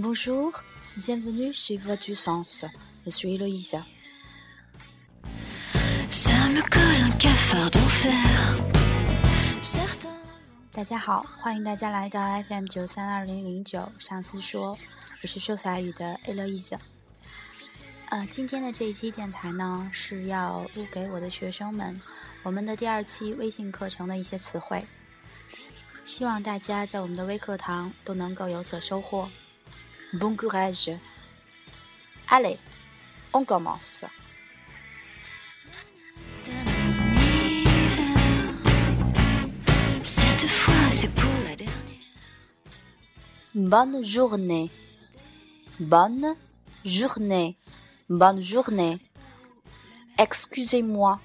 Bonjour, bienvenue chez Voix du Sens. Je suis Eloïsa. Ça me colle un cafard d'enfer. Certains 大家好，欢迎大家来到 FM 九三二零零九上司说，我是说法语的 Eloise。呃，今天的这一期电台呢，是要录给我的学生们我们的第二期微信课程的一些词汇，希望大家在我们的微课堂都能够有所收获。Bon courage! Allez, on commence. d'un hiver. Cette fois, c'est pour la dernière. Bonne journée. Bonne journée. Bonne journée. Excusez-moi.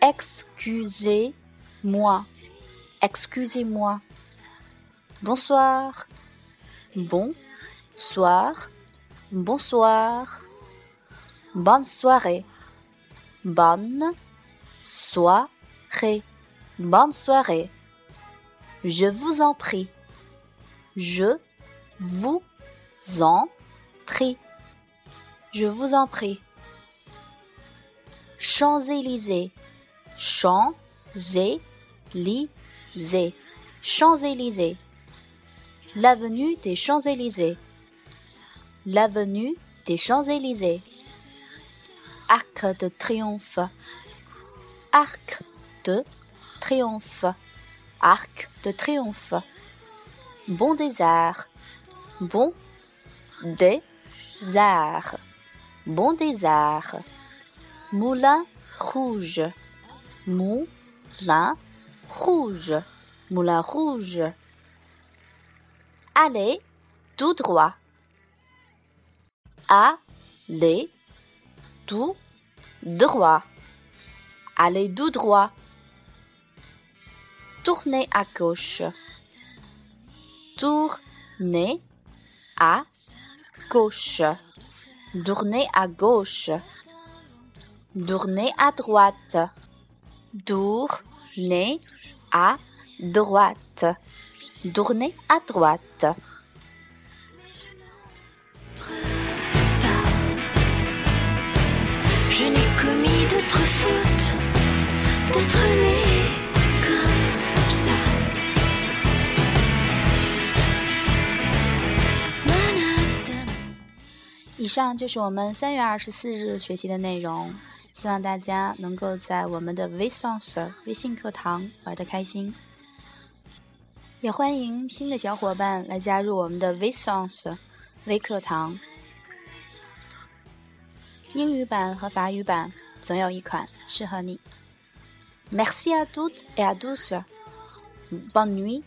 Excusez-moi. Excusez-moi. Bonsoir. Bonsoir. Bonsoir. Bonne soirée. Bonne soirée. Bonne soirée. Je vous en prie. Je vous en prie. Je vous en prie. Champs-Élysées. Champs-Élysées. Champs-Élysées. L'avenue des Champs-Élysées. L'avenue des Champs-Élysées. Arc de triomphe. Arc de triomphe. Arc de triomphe. Bon des arts. Bon des arts. Bon des arts. Moulin rouge. Moulin rouge. Moulin rouge. Allez tout droit. Allez tout droit. Allez tout droit. Tournez à gauche. Tournez à gauche. Tournez à gauche. Tournez à droite. Tournez à droite. Tournez à droite. 以上就是我们三月二十四日学习的内容，希望大家能够在我们的 v s o n s 微信课堂玩得开心，也欢迎新的小伙伴来加入我们的 v s o n s 微课堂。英语版和法语版总有一款适合你。Merci à toutes et à tous. Bonne nuit.